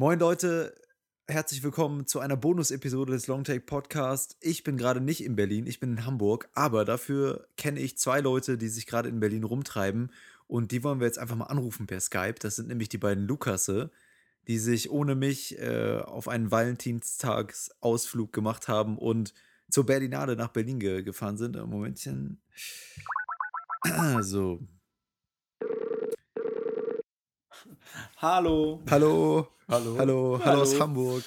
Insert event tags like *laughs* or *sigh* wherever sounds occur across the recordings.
Moin Leute, herzlich willkommen zu einer Bonus-Episode des Longtake Podcast. Ich bin gerade nicht in Berlin, ich bin in Hamburg, aber dafür kenne ich zwei Leute, die sich gerade in Berlin rumtreiben und die wollen wir jetzt einfach mal anrufen per Skype. Das sind nämlich die beiden Lukasse, die sich ohne mich äh, auf einen Valentinstagsausflug gemacht haben und zur Berlinale nach Berlin ge gefahren sind. Momentchen. So. Hallo. Hallo. Hallo. Hallo. Hallo aus Hamburg.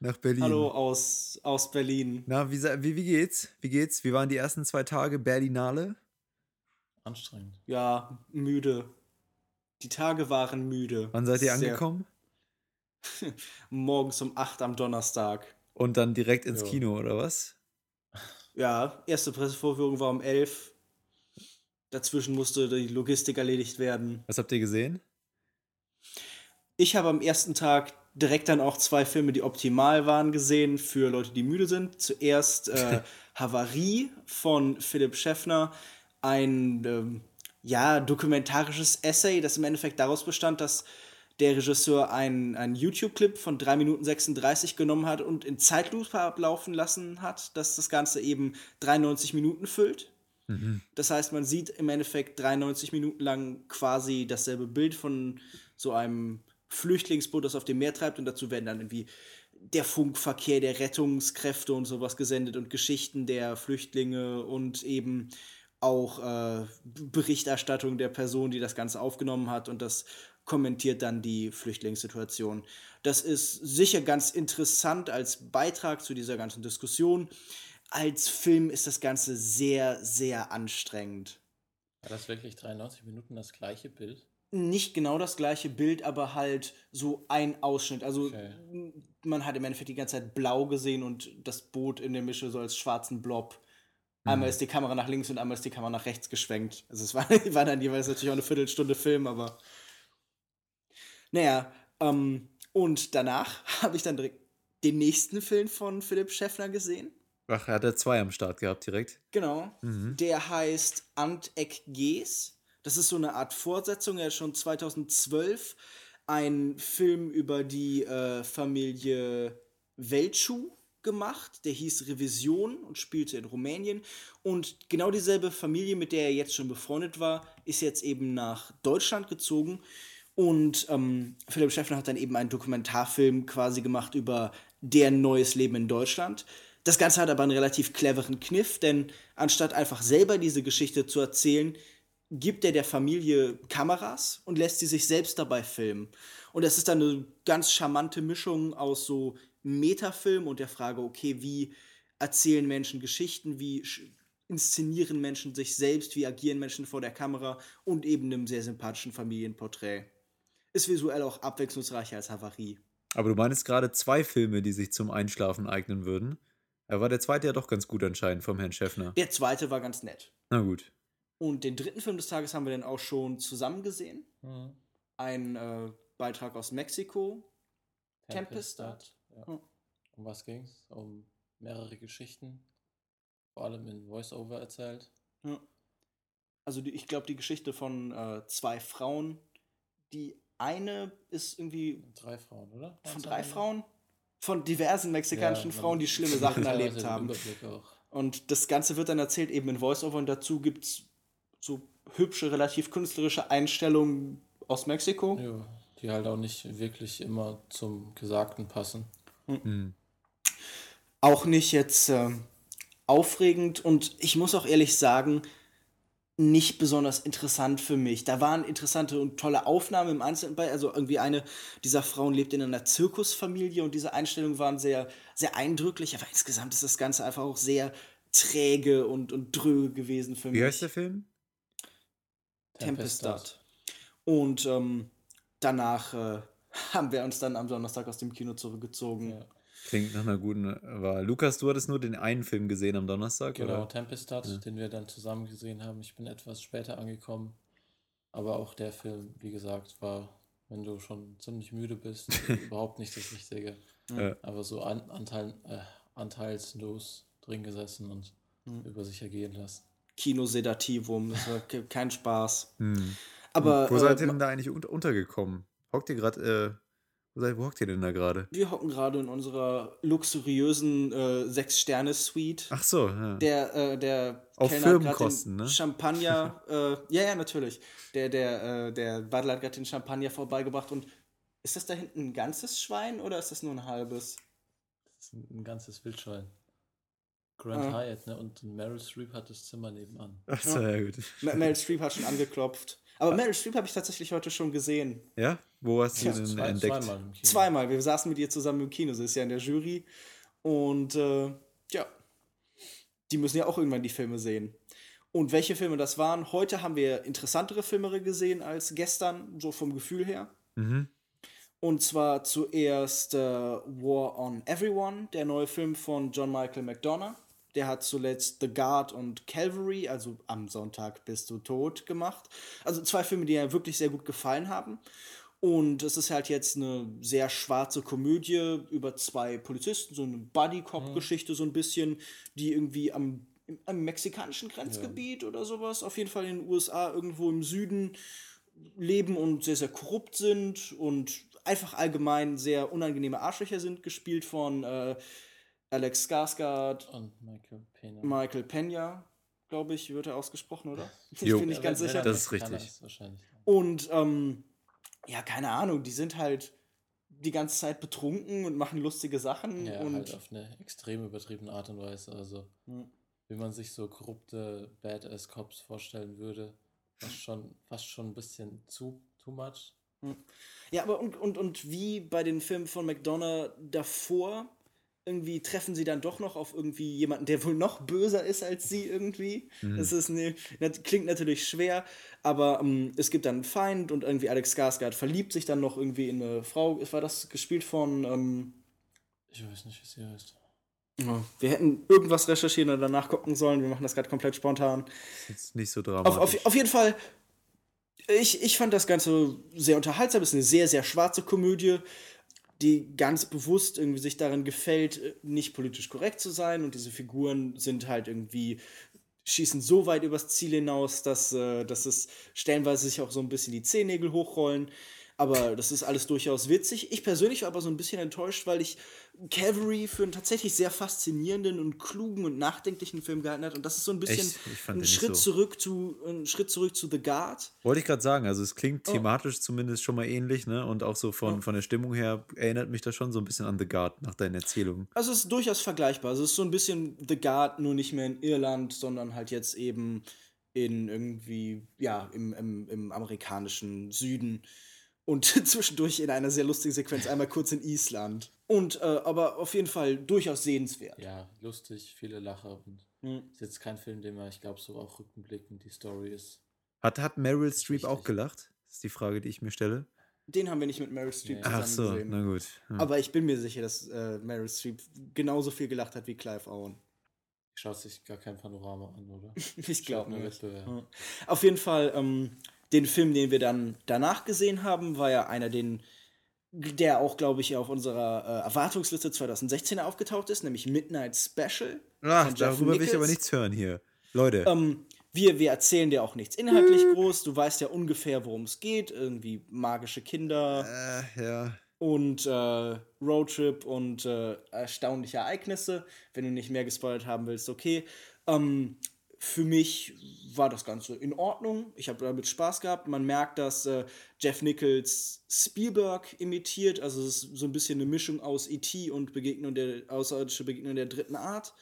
Nach Berlin. Hallo aus, aus Berlin. Na, wie, wie, wie geht's? Wie geht's? Wie waren die ersten zwei Tage Berlinale? Anstrengend. Ja, müde. Die Tage waren müde. Wann seid ihr Sehr angekommen? *laughs* Morgens um 8 am Donnerstag. Und dann direkt ins jo. Kino, oder was? Ja, erste Pressevorführung war um 11. Dazwischen musste die Logistik erledigt werden. Was habt ihr gesehen? Ich habe am ersten Tag direkt dann auch zwei Filme, die optimal waren, gesehen für Leute, die müde sind. Zuerst äh, *laughs* Havarie von Philipp Schäffner, ein ähm, ja, dokumentarisches Essay, das im Endeffekt daraus bestand, dass der Regisseur einen, YouTube-Clip von 3 Minuten 36 genommen hat und in Zeitlupe ablaufen lassen hat, dass das Ganze eben 93 Minuten füllt. Mhm. Das heißt, man sieht im Endeffekt 93 Minuten lang quasi dasselbe Bild von so einem Flüchtlingsboot, das auf dem Meer treibt und dazu werden dann irgendwie der Funkverkehr der Rettungskräfte und sowas gesendet und Geschichten der Flüchtlinge und eben auch äh, Berichterstattung der Person, die das Ganze aufgenommen hat und das kommentiert dann die Flüchtlingssituation. Das ist sicher ganz interessant als Beitrag zu dieser ganzen Diskussion. Als Film ist das Ganze sehr, sehr anstrengend. War das wirklich 93 Minuten das gleiche Bild? Nicht genau das gleiche Bild, aber halt so ein Ausschnitt. Also okay. man hat im Endeffekt die ganze Zeit blau gesehen und das Boot in der Mische so als schwarzen Blob. Einmal mhm. ist die Kamera nach links und einmal ist die Kamera nach rechts geschwenkt. Also es *laughs* war, war dann jeweils natürlich auch eine Viertelstunde Film, aber naja, ähm, und danach *laughs* habe ich dann direkt den nächsten Film von Philipp Schäffner gesehen. Ach, er hat ja zwei am Start gehabt direkt. Genau. Mhm. Der heißt Anteck Gees das ist so eine Art Fortsetzung. Er hat schon 2012 einen Film über die äh, Familie Weltschuh gemacht. Der hieß Revision und spielte in Rumänien. Und genau dieselbe Familie, mit der er jetzt schon befreundet war, ist jetzt eben nach Deutschland gezogen. Und ähm, Philipp Schäffner hat dann eben einen Dokumentarfilm quasi gemacht über deren neues Leben in Deutschland. Das Ganze hat aber einen relativ cleveren Kniff, denn anstatt einfach selber diese Geschichte zu erzählen, gibt er der Familie Kameras und lässt sie sich selbst dabei filmen. Und das ist dann eine ganz charmante Mischung aus so Metafilm und der Frage, okay, wie erzählen Menschen Geschichten, wie inszenieren Menschen sich selbst, wie agieren Menschen vor der Kamera und eben einem sehr sympathischen Familienporträt. Ist visuell auch abwechslungsreicher als Havarie. Aber du meinst gerade zwei Filme, die sich zum Einschlafen eignen würden. Da war der zweite ja doch ganz gut anscheinend vom Herrn Schäffner. Der zweite war ganz nett. Na gut. Und den dritten Film des Tages haben wir dann auch schon zusammen gesehen. Mhm. Ein äh, Beitrag aus Mexiko. Tempestad. Ja. Mhm. Um was ging's? Um mehrere Geschichten. Vor allem in Voice-Over erzählt. Ja. Also die, ich glaube, die Geschichte von äh, zwei Frauen. Die eine ist irgendwie. Drei Frauen, oder? Von drei Frauen? Von diversen mexikanischen ja, Frauen, die schlimme Sachen *laughs* erlebt haben. Und das Ganze wird dann erzählt eben in Voice-Over und dazu gibt es so hübsche, relativ künstlerische Einstellungen aus Mexiko. Ja, die halt auch nicht wirklich immer zum Gesagten passen. Mhm. Auch nicht jetzt äh, aufregend und ich muss auch ehrlich sagen, nicht besonders interessant für mich. Da waren interessante und tolle Aufnahmen im Einzelnen bei. Also irgendwie eine dieser Frauen lebt in einer Zirkusfamilie und diese Einstellungen waren sehr, sehr eindrücklich. Aber insgesamt ist das Ganze einfach auch sehr träge und, und dröge gewesen für mich. Wie heißt der Film? Tempestad. Und ähm, danach äh, *laughs* haben wir uns dann am Donnerstag aus dem Kino zurückgezogen. Ja. Klingt nach einer guten Wahl. Lukas, du hattest nur den einen Film gesehen am Donnerstag, genau, oder? Tempestad, ja. den wir dann zusammen gesehen haben. Ich bin etwas später angekommen. Aber auch der Film, wie gesagt, war, wenn du schon ziemlich müde bist, *laughs* überhaupt nicht das Richtige. Ja. Aber so an, Anteil, äh, anteilslos drin gesessen und mhm. über sich ergehen lassen. Kinosedativum. Das war kein Spaß. Hm. Aber, wo seid äh, ihr denn da eigentlich unter untergekommen? Hockt ihr gerade, äh, Wo, seid, wo hockt ihr denn da gerade? Wir hocken gerade in unserer luxuriösen äh, Sechs-Sterne-Suite. Ach so, ja. Der, äh, der Auf Kellner Firmenkosten, ne? Champagner, *laughs* äh, ja, ja, natürlich. Der, der, äh, der Butler hat gerade den Champagner vorbeigebracht und ist das da hinten ein ganzes Schwein oder ist das nur ein halbes? Das ist ein ganzes Wildschwein. Grand Ah. Hyatt, ne? Und Meryl Streep hat das Zimmer nebenan. *laughs* Ach so, ja, gut. Meryl Streep hat schon angeklopft. Aber Meryl Streep habe ich tatsächlich heute schon gesehen. Ja? Wo hast du Ja, denn Zwei, entdeckt? zweimal im Kino. Zweimal. Wir saßen mit ihr zusammen im Kino. Sie ist ja in der Jury. Und äh, ja, die müssen ja auch irgendwann die Filme sehen. Und welche Filme das waren? Heute haben wir interessantere Filme gesehen als gestern, so vom Gefühl her. Mhm. Und zwar zuerst äh, War on Everyone, der neue Film von John Michael McDonough. Der hat zuletzt The Guard und Calvary, also am Sonntag bist du tot, gemacht. Also zwei Filme, die mir wirklich sehr gut gefallen haben. Und es ist halt jetzt eine sehr schwarze Komödie über zwei Polizisten, so eine Buddy-Cop-Geschichte, so ein bisschen, die irgendwie am, am mexikanischen Grenzgebiet oder sowas, auf jeden Fall in den USA, irgendwo im Süden leben und sehr, sehr korrupt sind und einfach allgemein sehr unangenehme Arschlöcher sind, gespielt von äh, Alex Skarsgård, Und Michael Pena. Michael Pena, glaube ich, wird er ausgesprochen, oder? *laughs* Ich Jo. bin nicht ganz sicher. Das ist richtig. Und ähm, ja, keine Ahnung, die sind halt die ganze Zeit betrunken und machen lustige Sachen Ja, und halt auf eine extrem übertriebene Art und Weise. Also, Hm. wie man sich so korrupte Badass-Cops vorstellen würde, fast schon, fast schon ein bisschen zu too much. Ja, aber und, und, und wie bei den Filmen von McDonough davor, irgendwie treffen sie dann doch noch auf irgendwie jemanden, der wohl noch böser ist als sie irgendwie. Das ist ne, klingt natürlich schwer, aber ähm, es gibt dann einen Feind und irgendwie Alex Skarsgård verliebt sich dann noch irgendwie in eine Frau. War das gespielt von ähm, Ich weiß nicht, wie sie heißt. ja, wir hätten irgendwas recherchieren oder danach gucken sollen. Wir machen das gerade komplett spontan. Ist nicht so Auf, dramatisch. auf, auf jeden Fall, ich, ich fand das Ganze sehr unterhaltsam. Es ist eine sehr, sehr schwarze Komödie, die ganz bewusst irgendwie sich darin gefällt, äh, nicht politisch korrekt zu sein. Und diese Figuren sind halt irgendwie, schießen so weit übers Ziel hinaus, dass, äh, dass es stellenweise sich auch so ein bisschen die Zehennägel hochrollen. Aber das ist alles durchaus witzig. Ich persönlich war aber so ein bisschen enttäuscht, weil ich Cavalry für einen tatsächlich sehr faszinierenden und klugen und nachdenklichen Film gehalten hat. Und das ist so ein bisschen ein Schritt, so. zurück zu, ein Schritt zurück zu The Guard. Wollte ich gerade sagen, also es klingt Oh. thematisch zumindest schon mal ähnlich, ne? Und auch so von, Ja. von der Stimmung her erinnert mich das schon so ein bisschen an The Guard nach deinen Erzählungen. Also es ist durchaus vergleichbar. Also es ist so ein bisschen The Guard, nur nicht mehr in Irland, sondern halt jetzt eben in irgendwie, ja, im, im, im amerikanischen Süden. Und *laughs* zwischendurch in einer sehr lustigen Sequenz einmal kurz in Island. Und äh, aber auf jeden Fall durchaus sehenswert. Ja, lustig, viele Lacher und Hm. ist jetzt kein Film, den man, ich glaube, so auch rückblickend die Story ist. Hat, hat Meryl Streep auch gelacht? Das ist die Frage, die ich mir stelle. Den haben wir nicht mit Meryl Streep Nee. zusammen Ach so, gesehen. na gut. Hm. Aber ich bin mir sicher, dass äh, Meryl Streep genauso viel gelacht hat wie Clive Owen. Schaut sich gar kein Panorama an, oder? *laughs* Ich glaube nicht. Ja. Auf jeden Fall, ähm, den Film, den wir dann danach gesehen haben, war ja einer, den, der auch, glaube ich, auf unserer äh, Erwartungsliste 2016 aufgetaucht ist, nämlich Midnight Special. Ach, darüber will ich aber Nichols. nichts hören hier. Leute, Ähm, wir, wir erzählen dir auch nichts inhaltlich groß. Du weißt ja ungefähr, worum es geht. Irgendwie magische Kinder äh, ja. und äh, Roadtrip und äh, erstaunliche Ereignisse. Wenn du nicht mehr gespoilert haben willst, okay. Ähm, für mich war das Ganze in Ordnung. Ich habe damit Spaß gehabt. Man merkt, dass äh, Jeff Nichols Spielberg imitiert. Also es ist so ein bisschen eine Mischung aus E.T. und Begegnung der außerirdische Begegnung der dritten Art.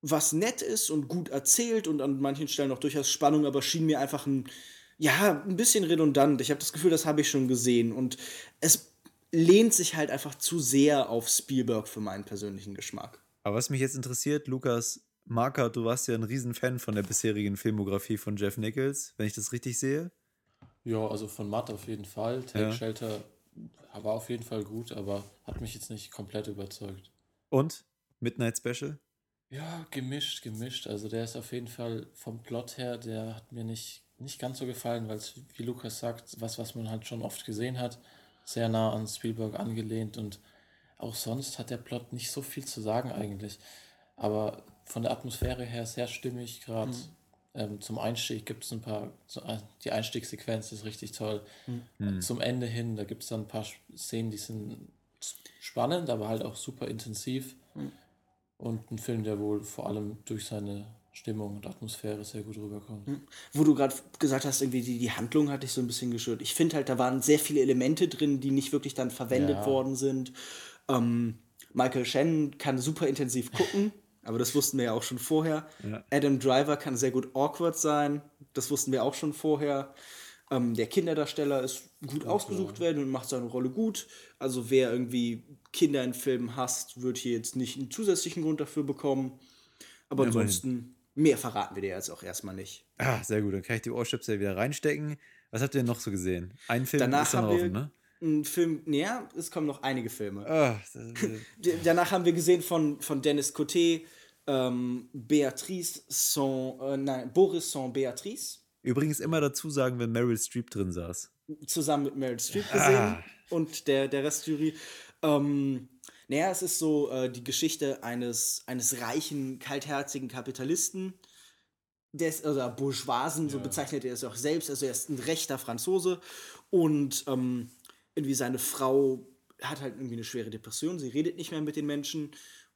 Was nett ist und gut erzählt und an manchen Stellen auch durchaus Spannung, aber schien mir einfach ein, ja, ein bisschen redundant. Ich habe das Gefühl, das habe ich schon gesehen. Und es lehnt sich halt einfach zu sehr auf Spielberg für meinen persönlichen Geschmack. Aber was mich jetzt interessiert, Lukas Marker, du warst ja ein Riesenfan von der bisherigen Filmografie von Jeff Nichols, wenn ich das richtig sehe. Ja, also von Matt auf jeden Fall. Take Ja. Shelter war auf jeden Fall gut, aber hat mich jetzt nicht komplett überzeugt. Und Midnight Special? Ja, gemischt, gemischt. Also der ist auf jeden Fall vom Plot her, der hat mir nicht, nicht ganz so gefallen, weil es, wie Lukas sagt, was, was man halt schon oft gesehen hat, sehr nah an Spielberg angelehnt und auch sonst hat der Plot nicht so viel zu sagen eigentlich. Aber von der Atmosphäre her sehr stimmig, gerade ähm, zum Einstieg gibt es ein paar, äh, die Einstiegssequenz ist richtig toll. Mhm. Zum Ende hin, da gibt es dann ein paar Szenen, die sind spannend, aber halt auch super intensiv. Mhm. Und ein Film, der wohl vor allem durch seine Stimmung und Atmosphäre sehr gut rüberkommt. Mhm. Wo du gerade gesagt hast, irgendwie die, die Handlung hat dich so ein bisschen gestört. Ich finde halt, da waren sehr viele Elemente drin, die nicht wirklich dann verwendet ja. worden sind. Ähm, Michael Shannon kann super intensiv gucken. *laughs* Aber das wussten wir ja auch schon vorher. Ja. Adam Driver kann sehr gut awkward sein. Das wussten wir auch schon vorher. Ähm, der Kinderdarsteller ist gut, ausgesucht ja. werden und macht seine Rolle gut. Also wer irgendwie Kinder in Filmen hasst, wird hier jetzt nicht einen zusätzlichen Grund dafür bekommen. Aber ja, ansonsten, mehr verraten wir dir jetzt auch erstmal nicht. Ah, sehr gut. Dann kann ich die Ohrschips ja wieder reinstecken. Was habt ihr denn noch so gesehen? Ein Film Danach ist dann offen, ne? Ein Film, ja, es kommen noch einige Filme. Oh, *laughs* Danach haben wir gesehen von, von Dennis Coté ähm, Beatrice sans, äh, nein, Boris sans Beatrice. Übrigens immer dazu sagen, wenn Meryl Streep drin saß. Zusammen mit Meryl Streep ah. gesehen und der, der Restjury. Ähm, naja, es ist so äh, die Geschichte eines, eines reichen, kaltherzigen Kapitalisten, des, also Bourgeoisen, ja. so bezeichnet er es auch selbst, also er ist ein rechter Franzose und ähm, irgendwie seine Frau hat halt irgendwie eine schwere Depression, sie redet nicht mehr mit den Menschen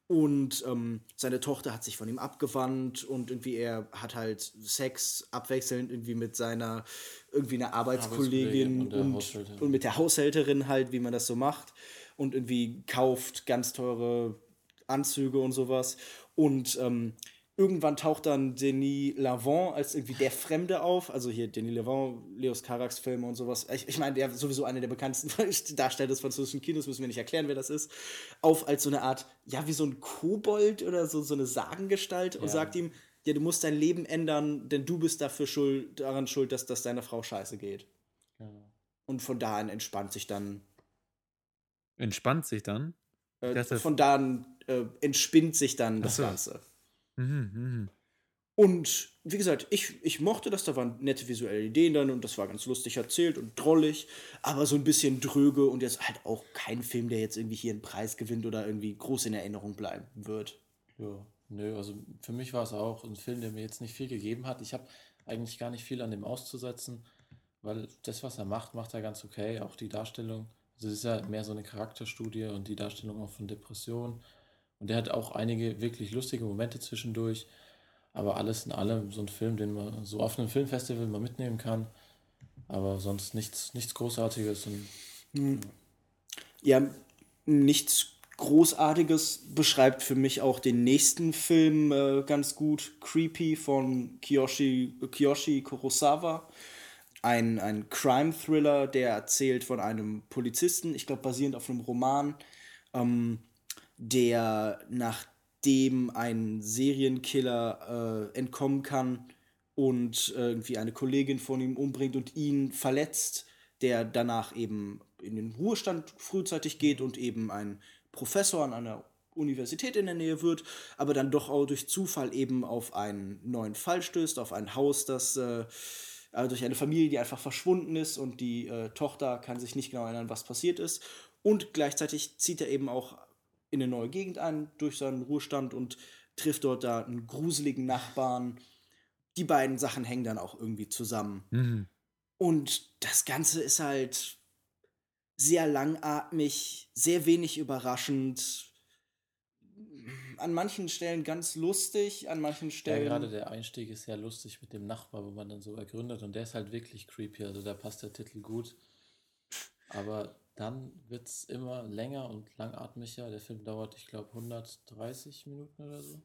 und ähm, seine Tochter hat sich von ihm abgewandt und irgendwie er hat halt Sex abwechselnd irgendwie mit seiner irgendwie einer Arbeitskollegin und, und, und, mit der Haushälterin halt, wie man das so macht und irgendwie kauft ganz teure Anzüge und sowas und ähm, Irgendwann taucht dann Denis Lavant als irgendwie der Fremde auf. Also hier Denis Lavant, Leos Carax Filme und sowas. Ich, ich meine, der sowieso einer der bekanntesten *laughs* Darsteller des französischen Kinos, müssen wir nicht erklären, wer das ist. Auf als so eine Art, ja, wie so ein Kobold oder so, so eine Sagengestalt und sagt ihm, ja, du musst dein Leben ändern, denn du bist dafür schuld, daran schuld, dass das deiner Frau scheiße geht. Ja. Und von da an entspannt sich dann. Entspannt sich dann? Äh, von da an äh, entspinnt sich dann das Ganze. Mhm, mhm, Und wie gesagt, ich, ich mochte das, da waren nette visuelle Ideen dann und das war ganz lustig erzählt und drollig, aber so ein bisschen dröge und jetzt halt auch kein Film, der jetzt irgendwie hier einen Preis gewinnt oder irgendwie groß in Erinnerung bleiben wird. Ja, nö, also für mich war es auch ein Film, der mir jetzt nicht viel gegeben hat. Ich habe eigentlich gar nicht viel an dem auszusetzen, weil das, was er macht, macht er ganz okay. Auch die Darstellung, also es ist ja mehr so eine Charakterstudie und die Darstellung auch von Depressionen und der hat auch einige wirklich lustige Momente zwischendurch. Aber alles in allem so ein Film, den man so auf einem Filmfestival mal mitnehmen kann. Aber sonst nichts, nichts Großartiges. Und, hm. ja. ja, nichts Großartiges beschreibt für mich auch den nächsten Film äh, ganz gut. Creepy von Kiyoshi, Kiyoshi Kurosawa. Ein, ein Crime-Thriller, der erzählt von einem Polizisten, ich glaube basierend auf einem Roman, ähm, der nachdem ein Serienkiller äh, entkommen kann und äh, irgendwie eine Kollegin von ihm umbringt und ihn verletzt, der danach eben in den Ruhestand frühzeitig geht und eben ein Professor an einer Universität in der Nähe wird, aber dann doch auch durch Zufall eben auf einen neuen Fall stößt, auf ein Haus, das äh, also durch eine Familie, die einfach verschwunden ist und die äh, Tochter kann sich nicht genau erinnern, was passiert ist. Und gleichzeitig zieht er eben auch in eine neue Gegend ein durch seinen Ruhestand und trifft dort da einen gruseligen Nachbarn. Die beiden Sachen hängen dann auch irgendwie zusammen. Mhm. Und das Ganze ist halt sehr langatmig, sehr wenig überraschend. An manchen Stellen ganz lustig, an manchen Stellen. Ja, gerade der Einstieg ist sehr lustig mit dem Nachbar, wo man dann so ergründet und der ist halt wirklich creepy. Also da passt der Titel gut. Aber dann wird es immer länger und langatmiger. Der Film dauert, ich glaube, 130 Minuten oder so.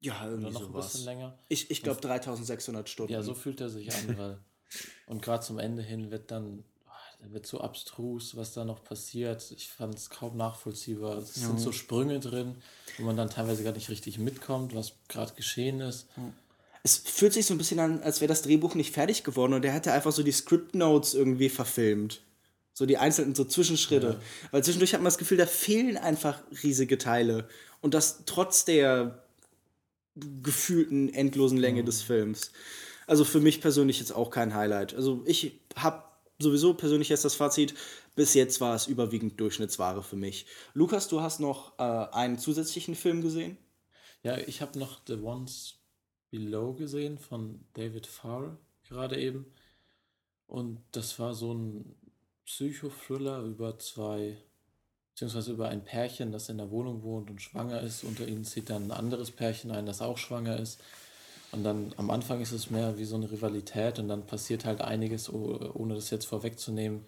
Ja, irgendwie oder noch sowas. ein bisschen länger. Ich, ich glaube 3600 Stunden. Ja, so fühlt er sich an, weil. *laughs* und gerade zum Ende hin wird dann, oh, wird so abstrus, was da noch passiert. Ich fand es kaum nachvollziehbar. Es ja. sind so Sprünge drin, wo man dann teilweise gar nicht richtig mitkommt, was gerade geschehen ist. Es fühlt sich so ein bisschen an, als wäre das Drehbuch nicht fertig geworden und er hätte einfach so die Script Notes irgendwie verfilmt. So die einzelnen so Zwischenschritte. Ja. Weil zwischendurch hat man das Gefühl, da fehlen einfach riesige Teile. Und das trotz der gefühlten endlosen Länge mhm. des Films. Also für mich persönlich jetzt auch kein Highlight. Also ich habe sowieso persönlich jetzt das Fazit, bis jetzt war es überwiegend Durchschnittsware für mich. Lukas, du hast noch äh, einen zusätzlichen Film gesehen? Ja, ich habe noch The Ones Below gesehen von David Farr gerade eben. Und das war so ein Psychothriller über zwei, beziehungsweise über ein Pärchen, das in der Wohnung wohnt und schwanger ist. Unter ihnen zieht dann ein anderes Pärchen ein, das auch schwanger ist. Und dann am Anfang ist es mehr wie so eine Rivalität und dann passiert halt einiges, ohne das jetzt vorwegzunehmen.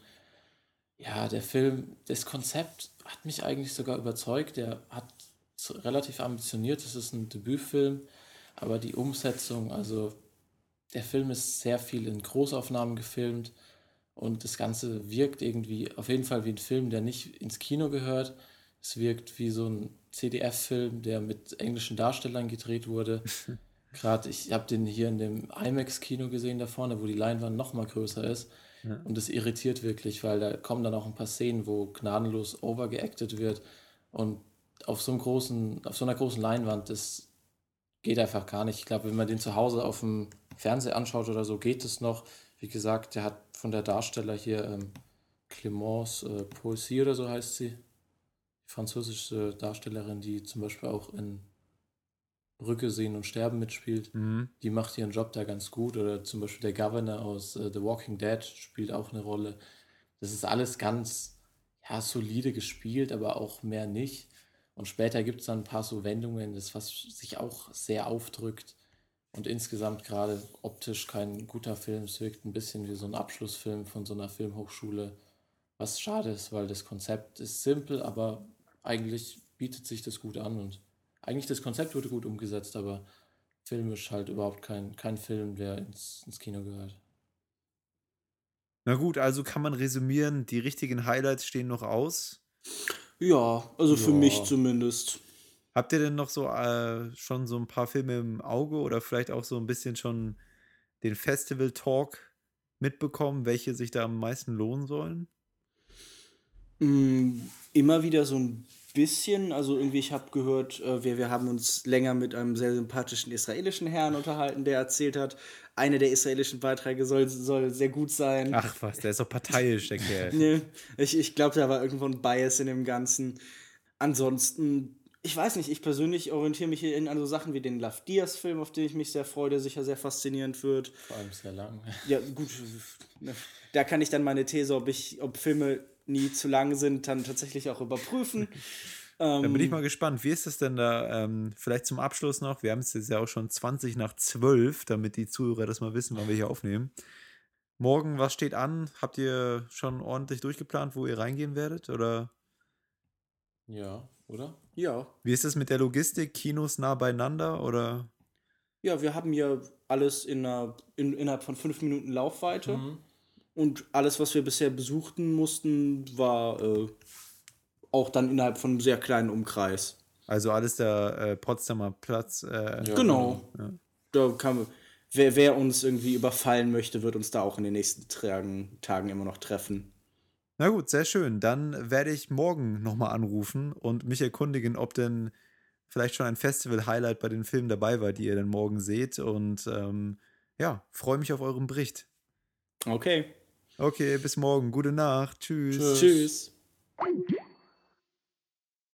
Ja, der Film, das Konzept hat mich eigentlich sogar überzeugt. Der hat relativ ambitioniert, es ist ein Debütfilm, aber die Umsetzung, also der Film ist sehr viel in Großaufnahmen gefilmt und das Ganze wirkt irgendwie auf jeden Fall wie ein Film, der nicht ins Kino gehört. Es wirkt wie so ein CDF-Film, der mit englischen Darstellern gedreht wurde. *laughs* Gerade, ich habe den hier in dem IMAX-Kino gesehen da vorne, wo die Leinwand noch mal größer ist. Ja. Und das irritiert wirklich, weil da kommen dann auch ein paar Szenen, wo gnadenlos overgeacted wird. Und auf so, einem großen, auf so einer großen Leinwand, das geht einfach gar nicht. Ich glaube, wenn man den zu Hause auf dem Fernseher anschaut oder so, geht es noch. Wie gesagt, der hat von der Darsteller hier ähm, Clemence äh, Poissy oder so heißt sie. Die französische Darstellerin, die zum Beispiel auch in Brücke sehen und sterben mitspielt. Mhm. Die macht ihren Job da ganz gut. Oder zum Beispiel der Governor aus äh, The Walking Dead spielt auch eine Rolle. Das ist alles ganz ja, solide gespielt, aber auch mehr nicht. Und später gibt es dann ein paar so Wendungen, das was sich auch sehr aufdrückt. Und insgesamt gerade optisch kein guter Film. Es wirkt ein bisschen wie so ein Abschlussfilm von so einer Filmhochschule. Was schade ist, weil das Konzept ist simpel, aber eigentlich bietet sich das gut an und eigentlich das Konzept wurde gut umgesetzt, aber filmisch halt überhaupt kein, kein Film, der ins, ins Kino gehört. Na gut, also kann man resümieren, die richtigen Highlights stehen noch aus. Ja, also ja. für mich zumindest. Habt ihr denn noch so äh, schon so ein paar Filme im Auge oder vielleicht auch so ein bisschen schon den Festival-Talk mitbekommen, welche sich da am meisten lohnen sollen? Mm, immer wieder so ein bisschen, also irgendwie, ich habe gehört, äh, wir, wir haben uns länger mit einem sehr sympathischen israelischen Herrn unterhalten, der erzählt hat, eine der israelischen Beiträge soll, soll sehr gut sein. Ach was, der ist doch parteiisch, der *laughs* Kerl. nee, ich, ich glaube, da war irgendwo ein Bias in dem Ganzen. Ansonsten, ich weiß nicht, ich persönlich orientiere mich hier an so Sachen wie den Love Diaz-Film, auf den ich mich sehr freue, der sicher sehr faszinierend wird. Vor allem sehr lang. *laughs* Ja, gut. Da kann ich dann meine These, ob ich, ob Filme nie zu lang sind, dann tatsächlich auch überprüfen. Ähm, *laughs* da bin ich mal gespannt. Wie ist es denn da? Ähm, vielleicht zum Abschluss noch. Wir haben es jetzt ja auch schon 20 nach 12, damit die Zuhörer das mal wissen, wann wir hier aufnehmen. Morgen, was steht an? Habt ihr schon ordentlich durchgeplant, wo ihr reingehen werdet? Oder? Ja, oder? Ja. Wie ist es mit der Logistik? Kinos nah beieinander oder? Ja, wir haben ja alles in einer, in, innerhalb von fünf Minuten Laufweite. Mhm. Und alles, was wir bisher besuchten mussten, war äh, auch dann innerhalb von einem sehr kleinen Umkreis. Also alles der äh, Potsdamer Platz. Äh, ja, genau. Ja. Da kann, wer, wer uns irgendwie überfallen möchte, wird uns da auch in den nächsten Tagen, Tagen immer noch treffen. Na gut, sehr schön. Dann werde ich morgen nochmal anrufen und mich erkundigen, ob denn vielleicht schon ein Festival-Highlight bei den Filmen dabei war, die ihr dann morgen seht. Und ähm, ja, freue mich auf euren Bericht. Okay. Okay, bis morgen. Gute Nacht. Tschüss. Tschüss. Tschüss.